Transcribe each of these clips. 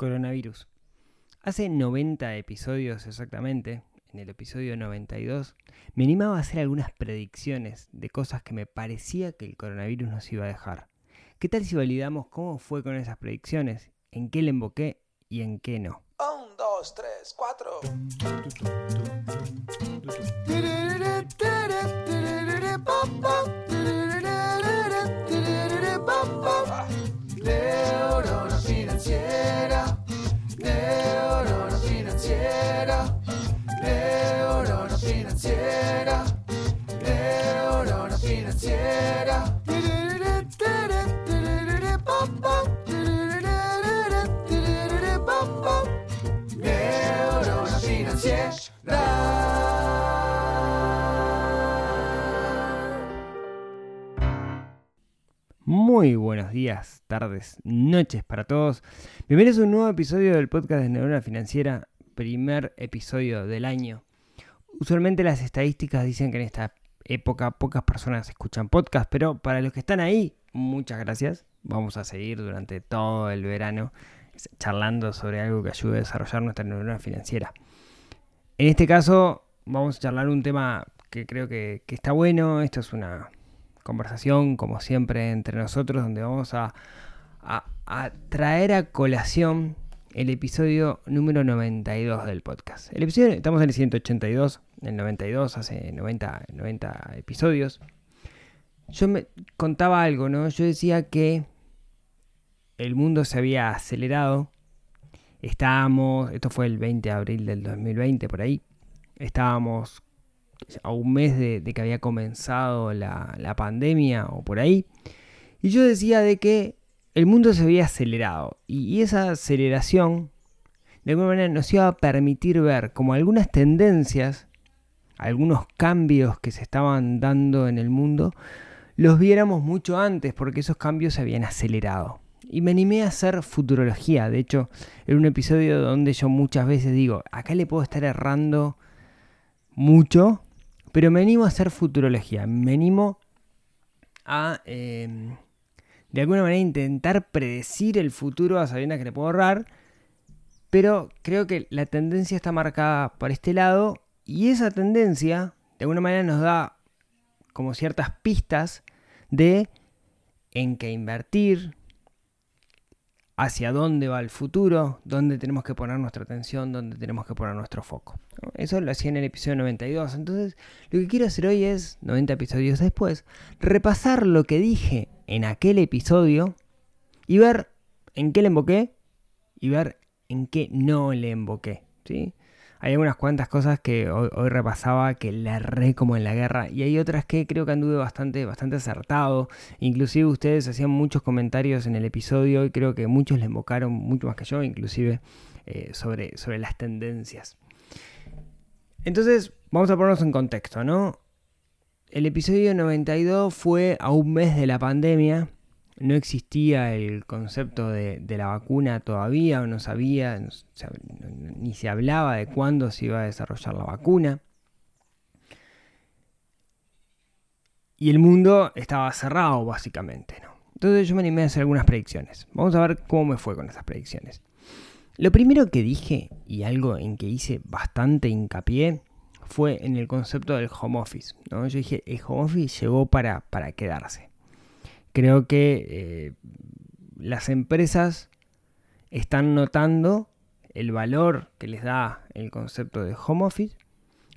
Coronavirus. Hace 90 episodios exactamente, en el episodio 92, me animaba a hacer algunas predicciones de cosas que me parecía que el coronavirus nos iba a dejar. ¿Qué tal si validamos cómo fue con esas predicciones? ¿En qué le emboqué y en qué no? Un, dos, tres, cuatro. Muy buenos días, tardes, noches para todos. Bienvenidos a un nuevo episodio del podcast de Neurona Financiera, primer episodio del año. Usualmente las estadísticas dicen que en esta época pocas personas escuchan podcast, pero para los que están ahí, muchas gracias. Vamos a seguir durante todo el verano charlando sobre algo que ayude a desarrollar nuestra neurona financiera. En este caso, vamos a charlar un tema que creo que, está bueno. Esto es una conversación, como siempre, entre nosotros, donde vamos a, a- a traer a colación el episodio número 92 del podcast. El episodio, estamos en el 182, el 92, hace 90, 90 episodios. Yo me contaba algo, ¿no? Yo decía que el mundo se había acelerado. Estábamos, esto fue el 20 de abril del 2020, por ahí. Estábamos a un mes de, que había comenzado la, la pandemia o por ahí. Y yo decía de que el mundo se había acelerado. Y, y esa aceleración, de alguna manera, nos iba a permitir ver como algunas tendencias, algunos cambios que se estaban dando en el mundo, los viéramos mucho antes, porque esos cambios se habían acelerado. Y me animé a hacer futurología. De hecho, era un episodio donde yo muchas veces digo, acá le puedo estar errando mucho, pero me animo a hacer futurología. Me animo a, eh, de alguna manera, intentar predecir el futuro a sabiendas que le puedo ahorrar. Pero creo que la tendencia está marcada por este lado. Y esa tendencia, de alguna manera, nos da como ciertas pistas de en qué invertir, hacia dónde va el futuro, dónde tenemos que poner nuestra atención, dónde tenemos que poner nuestro foco. Eso lo hacía en el episodio 92. Entonces, lo que quiero hacer hoy es, 90 episodios después, repasar lo que dije en aquel episodio y ver en qué le emboqué y ver en qué no le emboqué. ¿sí? Hay algunas cuantas cosas que hoy, hoy repasaba que la erré como en la guerra y hay otras que creo que anduve bastante, bastante acertado. Inclusive ustedes hacían muchos comentarios en el episodio y creo que muchos le invocaron, mucho más que yo, inclusive eh, sobre, sobre las tendencias. Entonces, vamos a ponernos en contexto, ¿no? El episodio 92 fue a un mes de la pandemia. No existía el concepto de, la vacuna todavía, o no sabía, ni se hablaba de cuándo se iba a desarrollar la vacuna. Y el mundo estaba cerrado, básicamente, ¿no? Entonces yo me animé a hacer algunas predicciones. Vamos a ver cómo me fue con esas predicciones. Lo primero que dije, y algo en que hice bastante hincapié, fue en el concepto del home office. ¿no? Yo dije, el home office llegó para, para quedarse. Creo que eh, las empresas están notando el valor que les da el concepto de home office.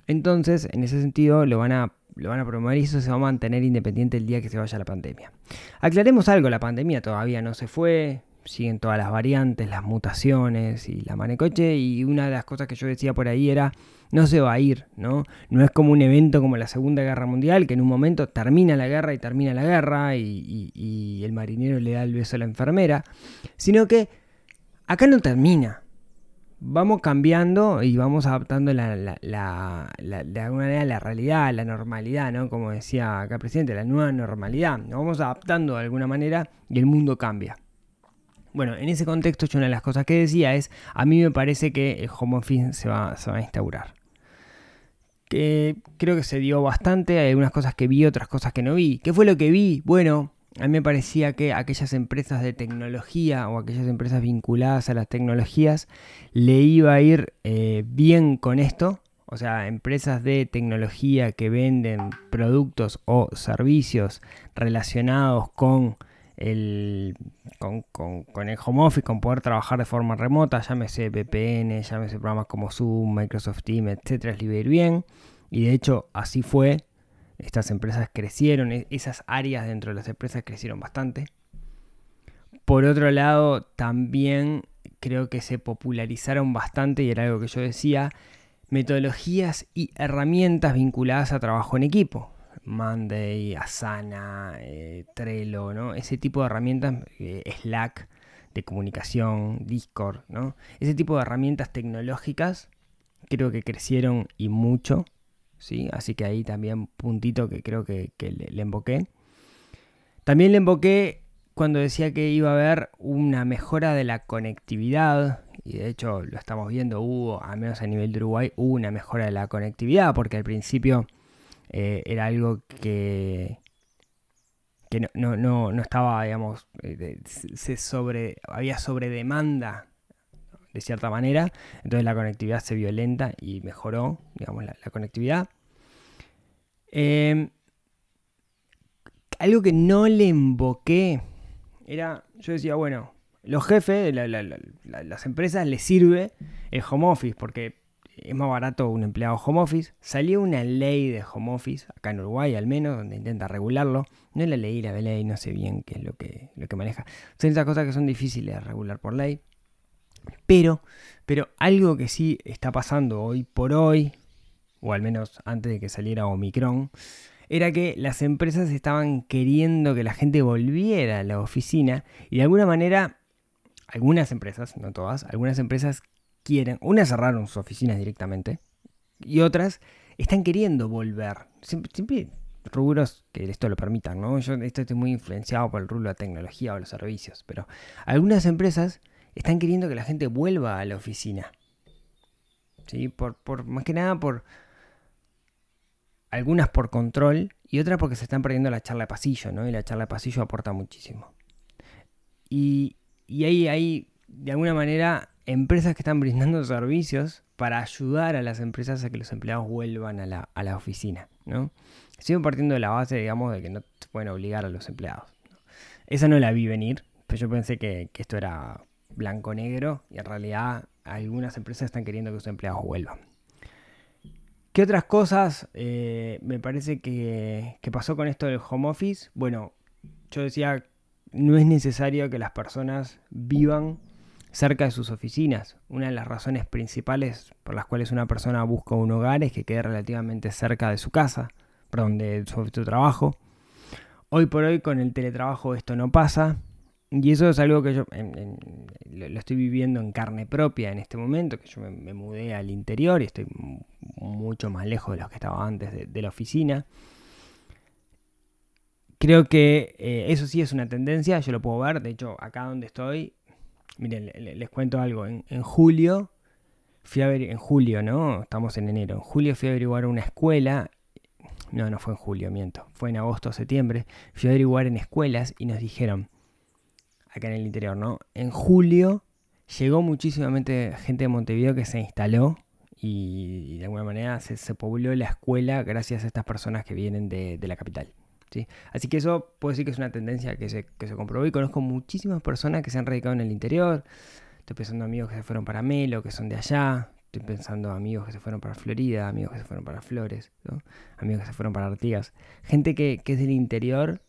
Entonces, en ese sentido, lo van a, lo van a promover y eso se va a mantener independiente el día que se vaya la pandemia. Aclaremos algo, la pandemia todavía no se fue, siguen todas las variantes, las mutaciones y la manecoche y una de las cosas que yo decía por ahí era no se va a ir, ¿no? No es como un evento como la Segunda Guerra Mundial que en un momento termina la guerra y termina la guerra y, el marinero le da el beso a la enfermera, sino que acá no termina. Vamos cambiando y vamos adaptando la- de alguna manera la realidad, la normalidad, ¿no? Como decía acá el presidente, la nueva normalidad. Nos vamos adaptando de alguna manera y el mundo cambia. Bueno, en ese contexto yo una de las cosas que decía es, a mí me parece que el home office se va, a instaurar. Que creo que se dio bastante, hay algunas cosas que vi, otras cosas que no vi. ¿Qué fue lo que vi? Bueno, a mí me parecía que aquellas empresas de tecnología o aquellas empresas vinculadas a las tecnologías le iba a ir eh, bien con esto. O sea, empresas de tecnología que venden productos o servicios relacionados con el, con, con- con el home office, con poder trabajar de forma remota, llámese VPN, llámese programas como Zoom, Microsoft Teams, etcétera, a ir bien. Y de hecho, así fue. Estas empresas crecieron, e- esas áreas dentro de las empresas crecieron bastante. Por otro lado, también creo que se popularizaron bastante, y era algo que yo decía, metodologías y herramientas vinculadas a trabajo en equipo. Monday, Asana, eh, Trello, ¿no? Ese tipo de herramientas, eh, Slack de comunicación, Discord, ¿no? Ese tipo de herramientas tecnológicas creo que crecieron y mucho, ¿sí? Así que ahí también puntito que creo que, le emboqué. También le emboqué cuando decía que iba a haber una mejora de la conectividad, y de hecho lo estamos viendo, hubo, al menos a nivel de Uruguay, hubo una mejora de la conectividad, porque al principio eh, era algo que, que no, no, no, no estaba, digamos, eh, se sobre, había sobredemanda de cierta manera, entonces la conectividad se vio lenta y mejoró, digamos, la, conectividad. Eh, algo que no le invoqué era, yo decía, bueno, los jefes, la- las empresas les sirve el home office porque es más barato un empleado home office. Salió una ley de home office, acá en Uruguay al menos, donde intenta regularlo. No la leí, la ley, no sé bien qué es lo que, lo que maneja. Son esas cosas que son difíciles de regular por ley. Pero, pero algo que sí está pasando hoy por hoy, o al menos antes de que saliera Omicron, era que las empresas estaban queriendo que la gente volviera a la oficina y de alguna manera, algunas empresas, no todas, algunas empresas quieren, unas cerraron sus oficinas directamente y otras están queriendo volver. Siempre, siempre rubros que esto lo permitan, ¿no? Yo esto estoy muy influenciado por el rubro de la tecnología o los servicios, pero algunas empresas están queriendo que la gente vuelva a la oficina. ¿Sí? Por, por, más que nada por, algunas por control y otras porque se están perdiendo la charla de pasillo, ¿no? Y la charla de pasillo aporta muchísimo. Y, y hay, hay, de alguna manera, empresas que están brindando servicios para ayudar a las empresas a que los empleados vuelvan a la, a oficina, ¿no? Sigo partiendo de la base, digamos, de que no se pueden obligar a los empleados. Esa no la vi venir, pero yo pensé que, esto era blanco-negro y en realidad algunas empresas están queriendo que sus empleados vuelvan. ¿Qué otras cosas eh, me parece que pasó con esto del home office? Bueno, yo decía, no es necesario que las personas vivan cerca de sus oficinas. Una de las razones principales por las cuales una persona busca un hogar es que quede relativamente cerca de su casa, perdón, de su, trabajo. Hoy por hoy con el teletrabajo esto no pasa. Y eso es algo que yo lo, estoy viviendo en carne propia en este momento, que yo me, mudé al interior y estoy mucho más lejos de lo que estaba antes de, de la oficina. Creo que eh, eso sí es una tendencia, yo lo puedo ver, de hecho acá donde estoy, miren, le- le- les cuento algo, en, julio, fui a ver, en julio, ¿no? Estamos en enero, en julio fui a averiguar una escuela, no, no fue en julio, miento, fue en agosto septiembre, fui a averiguar en escuelas y nos dijeron, acá en el interior, ¿no? En julio llegó muchísima gente de Montevideo que se instaló y, de alguna manera se, pobló la escuela gracias a estas personas que vienen de la capital. ¿Sí? Así que eso puedo decir que es una tendencia que se, que se comprobó y conozco muchísimas personas que se han radicado en el interior. Estoy pensando en amigos que se fueron para Melo, que son de allá. Estoy pensando en amigos que se fueron para Florida, amigos que se fueron para Flores, amigos que se fueron para Artigas. Gente que, que es del interior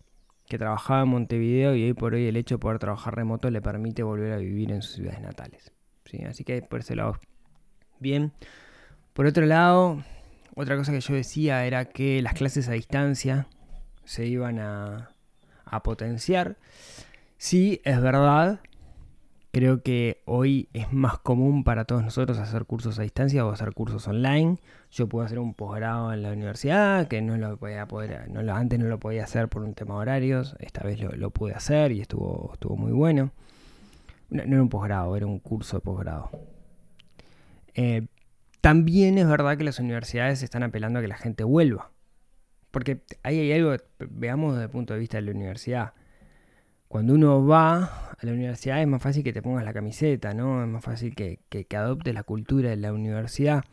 que trabajaba en Montevideo y hoy por hoy el hecho de poder trabajar remoto le permite volver a vivir en sus ciudades natales. ¿sí? Así que por ese lado, bien. Por otro lado, otra cosa que yo decía era que las clases a distancia se iban a, a potenciar. Sí, es verdad. Creo que hoy es más común para todos nosotros hacer cursos a distancia o hacer cursos online. Yo puedo hacer un posgrado en la universidad, que no lo podía poder, no lo, antes no lo podía hacer por un tema de horarios, esta vez lo, pude hacer y estuvo, estuvo muy bueno. No, no era un posgrado, era un curso de posgrado. Eh, también es verdad que las universidades están apelando a que la gente vuelva. Porque ahí hay algo, veamos desde el punto de vista de la universidad. cuando uno va a la universidad es más fácil que te pongas la camiseta, ¿no? Es más fácil que, que, adoptes la cultura de la universidad.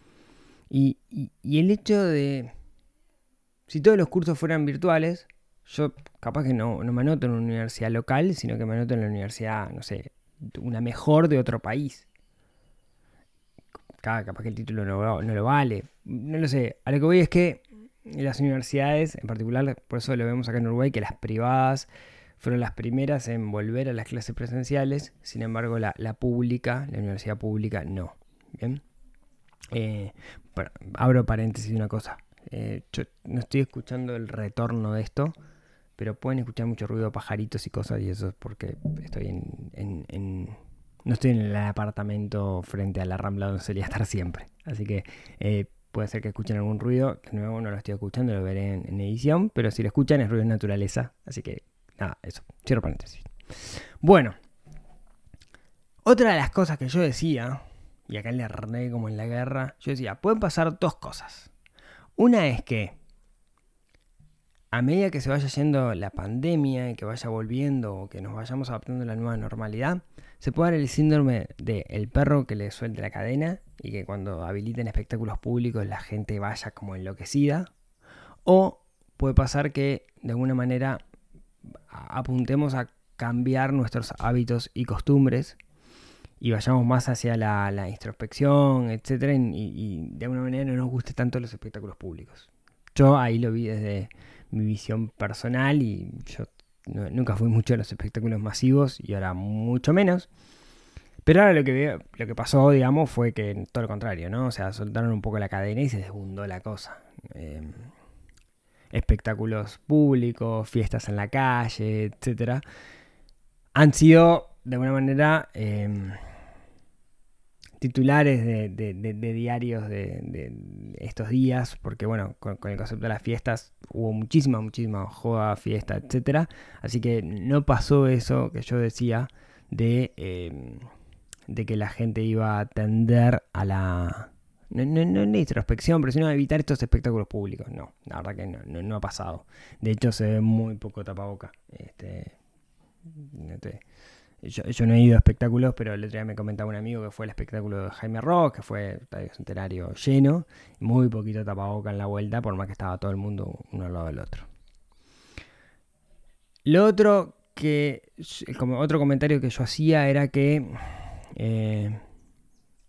Y, y, el hecho de, si todos los cursos fueran virtuales, yo capaz que no, no me anoto en una universidad local, sino que me anoto en la universidad, no sé, una mejor de otro país. Capaz que el título no, no, lo vale. No lo sé. A lo que voy es que las universidades, en particular, por eso lo vemos acá en Uruguay, que las privadas fueron las primeras en volver a las clases presenciales. Sin embargo, la, la pública, la universidad pública, no. Bien. Eh, abro paréntesis una cosa. Eh, yo no estoy escuchando el retorno de esto, pero pueden escuchar mucho ruido de pajaritos y cosas, y eso es porque estoy en, en, en no estoy en el apartamento frente a la rambla donde solía estar siempre. Así que eh, puede ser que escuchen algún ruido. De nuevo no lo estoy escuchando, lo veré en, edición. Pero si lo escuchan es ruido de naturaleza. Así que nada, eso. Cierro paréntesis. Bueno. Otra de las cosas que yo decía, y acá le arreglé como en la guerra, yo decía, pueden pasar dos cosas. Una es que a medida que se vaya yendo la pandemia y que vaya volviendo o que nos vayamos adaptando a la nueva normalidad, se puede dar el síndrome del el perro que le suelte la cadena y que cuando habiliten espectáculos públicos la gente vaya como enloquecida. O puede pasar que de alguna manera apuntemos a cambiar nuestros hábitos y costumbres y vayamos más hacia la, introspección, etc. Y, y de alguna manera no nos guste tanto los espectáculos públicos. Yo ahí lo vi desde mi visión personal y yo nunca fui mucho a los espectáculos masivos y ahora mucho menos. Pero ahora lo que lo que pasó, digamos, fue que todo lo contrario, ¿no? O sea, soltaron un poco la cadena y se desbundó la cosa. Eh, espectáculos públicos, fiestas en la calle, etcétera, han sido de alguna manera eh, titulares de, diarios de, estos días, porque bueno, con, el concepto de las fiestas hubo muchísima, muchísima joda, fiesta, etcétera. Así que no pasó eso que yo decía de, eh, de que la gente iba a tender a la. No, no, no la introspección, pero sino a evitar estos espectáculos públicos. No, la verdad que no, no, no ha pasado. De hecho, se ve muy poco tapaboca. Este, este, yo, yo, no he ido a espectáculos, pero el otro día me comentaba un amigo que fue el espectáculo de Jaime Ross, que fue el centenario lleno, muy poquito tapaboca en la vuelta, por más que estaba todo el mundo uno al lado del otro. Lo otro que, como otro comentario que yo hacía era que eh,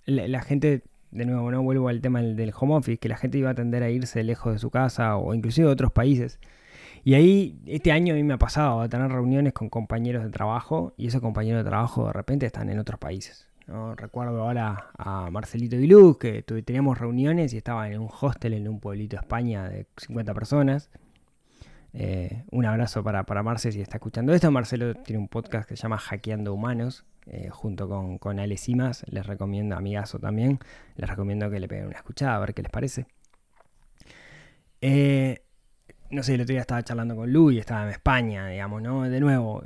la, la, gente, de nuevo, no vuelvo al tema del, del home office, que la gente iba a tender a irse lejos de su casa o inclusive de otros países y ahí, este año a mí me ha pasado a tener reuniones con compañeros de trabajo y esos compañeros de trabajo de repente están en otros países. Recuerdo ahora a Marcelito Viluz que teníamos reuniones y estaba en un hostel en un pueblito de España de 50 personas. Eh, un abrazo para, para Marce si está escuchando esto. Marcelo tiene un podcast que se llama Hackeando Humanos. Eh, junto con, con Ale Simas, les recomiendo, amigazo también, les recomiendo que le peguen una escuchada a ver qué les parece. Eh, no sé, el otro día estaba charlando con Lu y estaba en España, digamos, ¿no? De nuevo,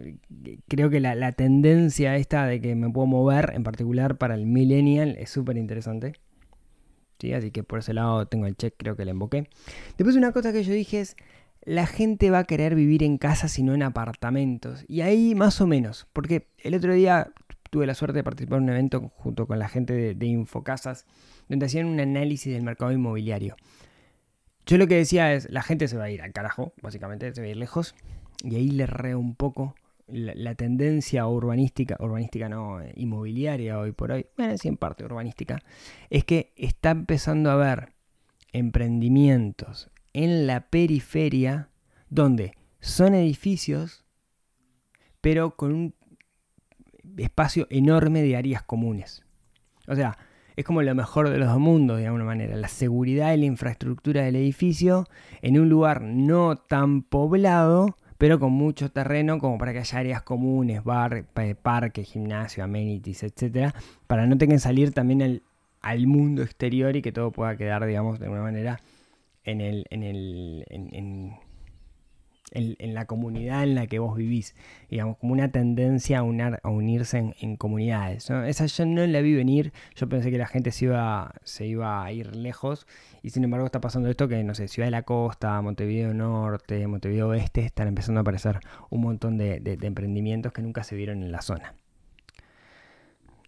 creo que la, tendencia esta de que me puedo mover, en particular para el millennial, es súper interesante. ¿Sí? Así que por ese lado tengo el check, creo que le invoqué. Después una cosa que yo dije es, la gente va a querer vivir en casas y no en apartamentos. Y ahí más o menos, porque el otro día tuve la suerte de participar en un evento junto con la gente de, de Infocasas, donde hacían un análisis del mercado inmobiliario. Yo lo que decía es, la gente se va a ir al carajo, básicamente, se va a ir lejos. Y ahí le re un poco la, la, tendencia urbanística, urbanística no, eh, inmobiliaria hoy por hoy, bueno, sí en parte urbanística, es que está empezando a haber emprendimientos en la periferia donde son edificios, pero con un espacio enorme de áreas comunes. O sea, es como lo mejor de los dos mundos, de alguna manera. La seguridad y la infraestructura del edificio en un lugar no tan poblado, pero con mucho terreno como para que haya áreas comunes, bar, parque, gimnasio, amenities, etcétera, para no tengan que salir también al, mundo exterior y que todo pueda quedar, digamos, de alguna manera en el, en el, en, en, la comunidad en la que vos vivís, digamos, como una tendencia a, a unirse en, comunidades. Esa yo no la vi venir, yo pensé que la gente se iba, se iba a ir lejos y sin embargo está pasando esto que, no sé, Ciudad de la Costa, Montevideo Norte, Montevideo Oeste, están empezando a aparecer un montón de, emprendimientos que nunca se vieron en la zona.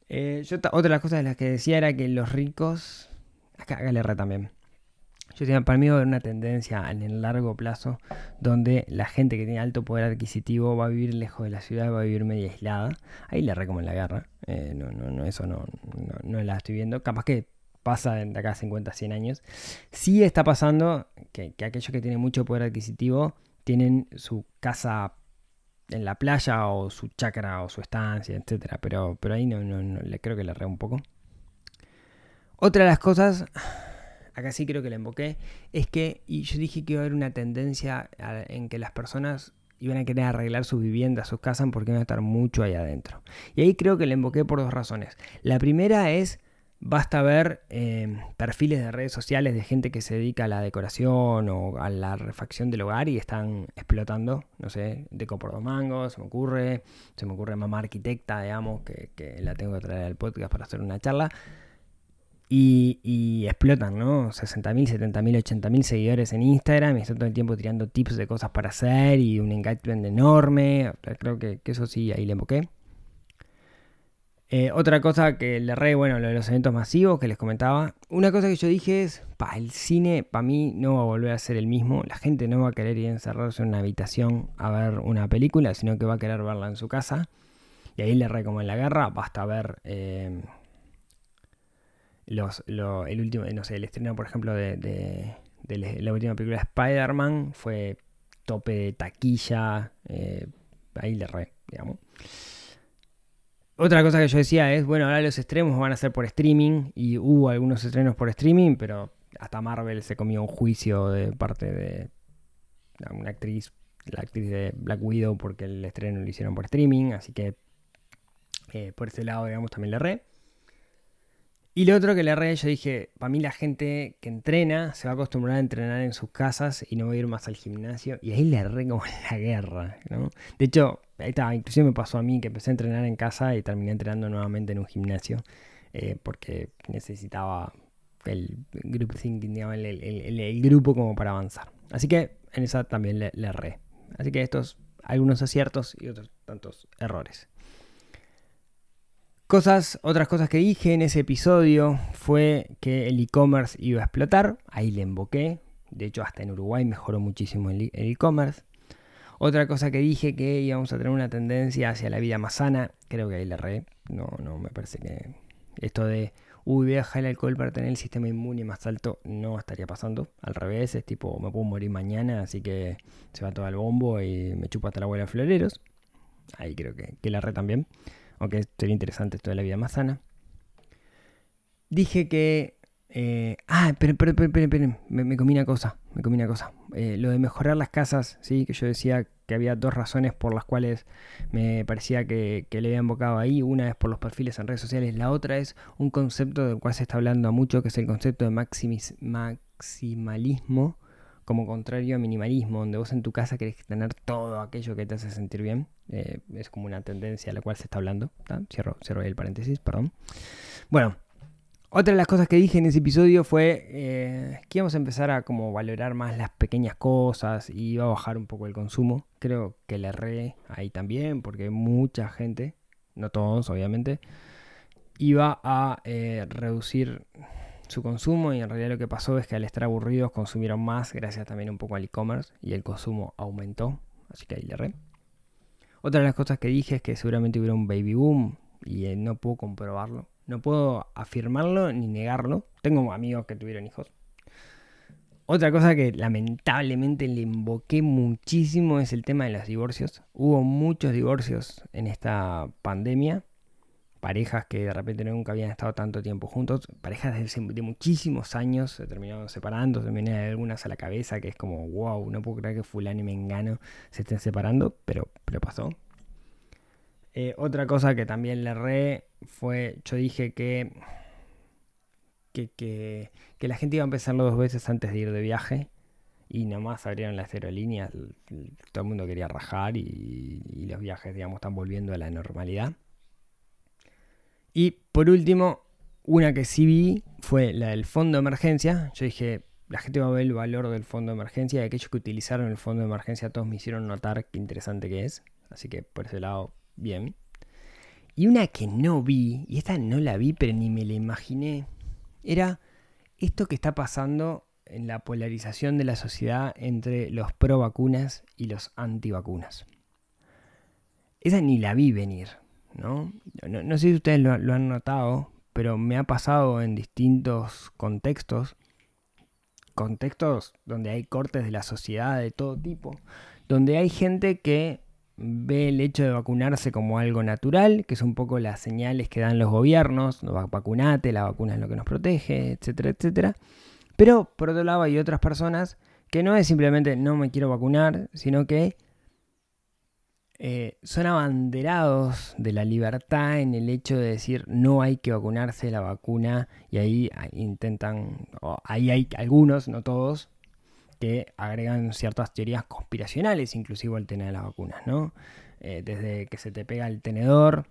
Eh, yo otra de las cosas de las que decía era que los ricos, acá, acá le también. Yo decía, para mí va a haber una tendencia en el largo plazo donde la gente que tiene alto poder adquisitivo va a vivir lejos de la ciudad, va a vivir media aislada. Ahí le erré como en la guerra. Eh, no, no, no, eso no, no, no la estoy viendo. Capaz que pasa de acá a 50, 100 años. Sí está pasando que, que aquellos que tienen mucho poder adquisitivo tienen su casa en la playa o su chacra o su estancia, etcétera. Pero, pero ahí no, no, no, le creo que le erré un poco. Otra de las cosas, acá sí creo que la emboqué, es que, y yo dije que iba a haber una tendencia en que las personas iban a querer arreglar sus viviendas, sus casas, porque iban a estar mucho ahí adentro. Y ahí creo que la emboqué por dos razones. La primera es, basta ver eh, perfiles de redes sociales de gente que se dedica a la decoración o a la refacción del hogar y están explotando, no sé, Deco por dos mangos, se me ocurre, se me ocurre mamá arquitecta, digamos, que, que la tengo que traer al podcast para hacer una charla. Y, explotan, ¿no? 60.000, 70.000, 80.000 seguidores en Instagram y están todo el tiempo tirando tips de cosas para hacer y un engagement enorme. Creo que, eso sí, ahí le emboqué. Eh, otra cosa que le re, bueno, lo de los eventos masivos que les comentaba. Una cosa que yo dije es, pa, el cine para mí no va a volver a ser el mismo. La gente no va a querer ir a encerrarse en una habitación a ver una película, sino que va a querer verla en su casa. Y ahí le re como en la guerra, basta ver eh, el último, no sé, el estreno, por ejemplo, de, la- última película de Spider-Man fue tope de taquilla, eh, ahí le re, digamos. Otra cosa que yo decía es, bueno, ahora los estrenos van a ser por streaming y hubo algunos estrenos por streaming, pero hasta Marvel se comió un juicio de parte de una actriz, la actriz de Black Widow, porque el estreno lo hicieron por streaming, así que eh, por ese lado, digamos, también le erré. Y lo otro que le erré, yo dije, para mí la gente que entrena se va a acostumbrar a entrenar en sus casas y no va a ir más al gimnasio. Y ahí le erré como en la guerra, ¿no? De hecho, ahí está, inclusive me pasó a mí que empecé a entrenar en casa y terminé entrenando nuevamente en un gimnasio. eh, porque necesitaba el group thinking, digamos, el, grupo como para avanzar. Así que en esa también le, le erré. Así que estos, algunos aciertos y otros tantos errores. Cosas, otras cosas que dije en ese episodio fue que el e-commerce iba a explotar. Ahí le emboqué. De hecho, hasta en Uruguay mejoró muchísimo el e-commerce. Otra cosa que dije que íbamos a tener una tendencia hacia la vida más sana. Creo que ahí le erré. No, no, me parece que esto de, uy, voy a dejar el alcohol para tener el sistema inmune más alto, no estaría pasando. Al revés, es tipo, me puedo morir mañana, así que se va todo al bombo y me chupa hasta la abuela de floreros. Ahí creo que, que la erré también. Aunque sería interesante esto de la vida más sana. Dije que. eh, ah, pero, pero, pero, pero, me, me comí una cosa. Me comí una cosa. Eh, lo de mejorar las casas, sí, que yo decía que había dos razones por las cuales me parecía que, que le había invocado ahí. Una es por los perfiles en redes sociales, la otra es un concepto del cual se está hablando mucho, que es el concepto de maximalismo como contrario a minimalismo, donde vos en tu casa querés tener todo aquello que te hace sentir bien. Eh, es como una tendencia a la cual se está hablando. cierro ahí el paréntesis, perdón. Bueno, otra de las cosas que dije en ese episodio fue eh, que íbamos a empezar a como valorar más las pequeñas cosas y iba a bajar un poco el consumo. Creo que le erré ahí también, porque mucha gente, no todos obviamente, iba a eh, reducir su consumo y en realidad lo que pasó es que al estar aburridos consumieron más gracias también un poco al e-commerce y el consumo aumentó, así que ahí le erré. Otra de las cosas que dije es que seguramente hubiera un baby boom y eh, no puedo comprobarlo, no puedo afirmarlo ni negarlo. Tengo amigos que tuvieron hijos. Otra cosa que lamentablemente le invoqué muchísimo es el tema de los divorcios. Hubo muchos divorcios en esta pandemia parejas que de repente nunca habían estado tanto tiempo juntos, parejas de, muchísimos años se terminaron separando, se algunas a la cabeza que es como, wow, no puedo creer que fulano y mengano se estén separando, pero, pero pasó. Eh, otra cosa que también le erré fue, yo dije que, que, que, que la gente iba a empezarlo dos veces antes de ir de viaje. y nomás abrieron las aerolíneas, todo el mundo quería rajar y, y los viajes, digamos, están volviendo a la normalidad. Y por último, una que sí vi fue la del fondo de emergencia. Yo dije, la gente va a ver el valor del fondo de emergencia y aquellos que utilizaron el fondo de emergencia todos me hicieron notar qué interesante que es. Así que por ese lado, bien. Y una que no vi, y esta no la vi, pero ni me la imaginé, era esto que está pasando en la polarización de la sociedad entre los pro vacunas y los antivacunas. Esa ni la vi venir, ¿no? No, no sé si ustedes lo, han notado, pero me ha pasado en distintos contextos, contextos donde hay cortes de la sociedad de todo tipo, donde hay gente que ve el hecho de vacunarse como algo natural, que es un poco las señales que dan los gobiernos, no, va- vacunate, la vacuna es lo que nos protege, etcétera, etcétera. Pero por otro lado hay otras personas que no es simplemente no me quiero vacunar, sino que eh, son abanderados de la libertad en el hecho de decir no hay que vacunarse la vacuna y ahí ah, intentan, o ahí hay algunos, no todos, que agregan ciertas teorías conspiracionales inclusive al tema de las vacunas, ¿no? Eh, desde que se te pega el tenedor,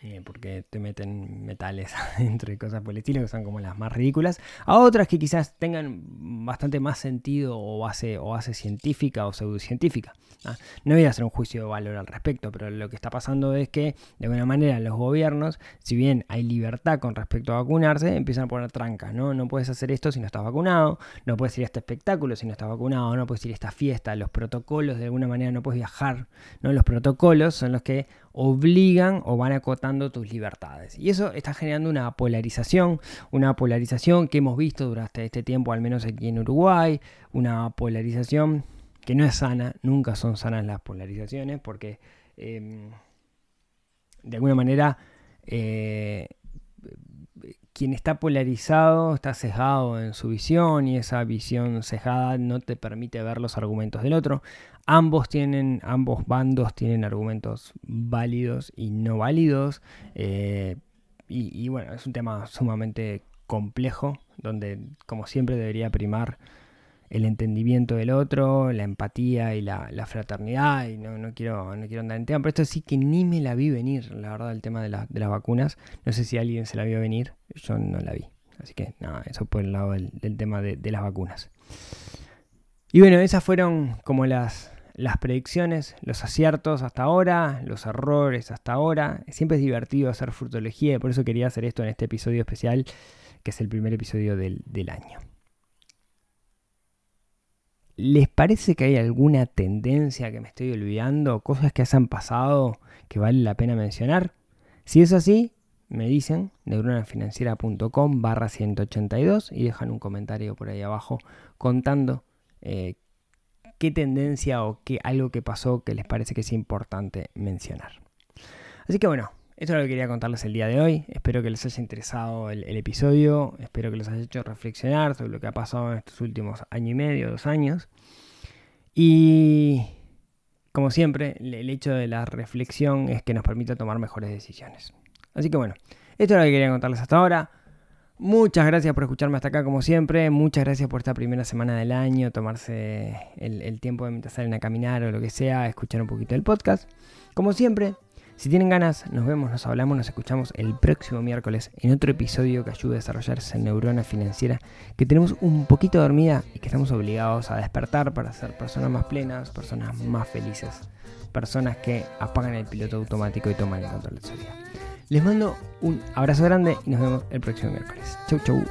eh, porque te meten metales dentro y cosas por el estilo, que son como las más ridículas, a otras que quizás tengan bastante más sentido o base, o base científica o pseudocientífica. ¿ah? No voy a hacer un juicio de valor al respecto, pero lo que está pasando es que, de alguna manera, los gobiernos, si bien hay libertad con respecto a vacunarse, empiezan a poner trancas, ¿no? No puedes hacer esto si no estás vacunado, no puedes ir a este espectáculo si no estás vacunado, no puedes ir a esta fiesta, los protocolos de alguna manera no puedes viajar, ¿no? Los protocolos son los que obligan o van acotando tus libertades. Y eso está generando una polarización, una polarización que hemos visto durante este tiempo, al menos aquí en Uruguay, una polarización que no es sana, nunca son sanas las polarizaciones, porque eh, de alguna manera eh, quien está polarizado está sesgado en su visión y esa visión sesgada no te permite ver los argumentos del otro. Ambos tienen, ambos bandos tienen argumentos válidos y no válidos. eh, y, y bueno, es un tema sumamente complejo, donde como siempre debería primar el entendimiento del otro, la empatía y la, la fraternidad. Y no, no quiero, no quiero andar en tema, pero esto sí que ni me la vi venir, la verdad, el tema de, de las vacunas. No sé si alguien se la vio venir, yo no la vi. Así que nada, eso por el lado del, tema de, de las vacunas. Y bueno, esas fueron como las, las predicciones, los aciertos hasta ahora, los errores hasta ahora. Siempre es divertido hacer fruitología y por eso quería hacer esto en este episodio especial, que es el primer episodio del, del año. ¿Les parece que hay alguna tendencia que me estoy olvidando? ¿Cosas que han pasado que vale la pena mencionar? Si es así, me dicen neuronafinanciera.com barra 182 y dejan un comentario por ahí abajo contando eh, qué tendencia o qué algo que pasó que les parece que es importante mencionar. Así que bueno, esto es lo que quería contarles el día de hoy. Espero que les haya interesado el, episodio. Espero que los haya hecho reflexionar sobre lo que ha pasado en estos últimos año y medio, dos años. Y como siempre, el, el hecho de la reflexión es que nos permite tomar mejores decisiones. Así que bueno, esto es lo que quería contarles hasta ahora. Muchas gracias por escucharme hasta acá como siempre. Muchas gracias por esta primera semana del año, tomarse el, el tiempo de mientras salen a caminar o lo que sea, escuchar un poquito el podcast. Como siempre, si tienen ganas, nos vemos, nos hablamos, nos escuchamos el próximo miércoles en otro episodio que ayude a desarrollar esa neurona financiera que tenemos un poquito dormida y que estamos obligados a despertar para ser personas más plenas, personas más felices, personas que apagan el piloto automático y toman el control de su vida. Les mando un abrazo grande y nos vemos el próximo miércoles. Chau, chau.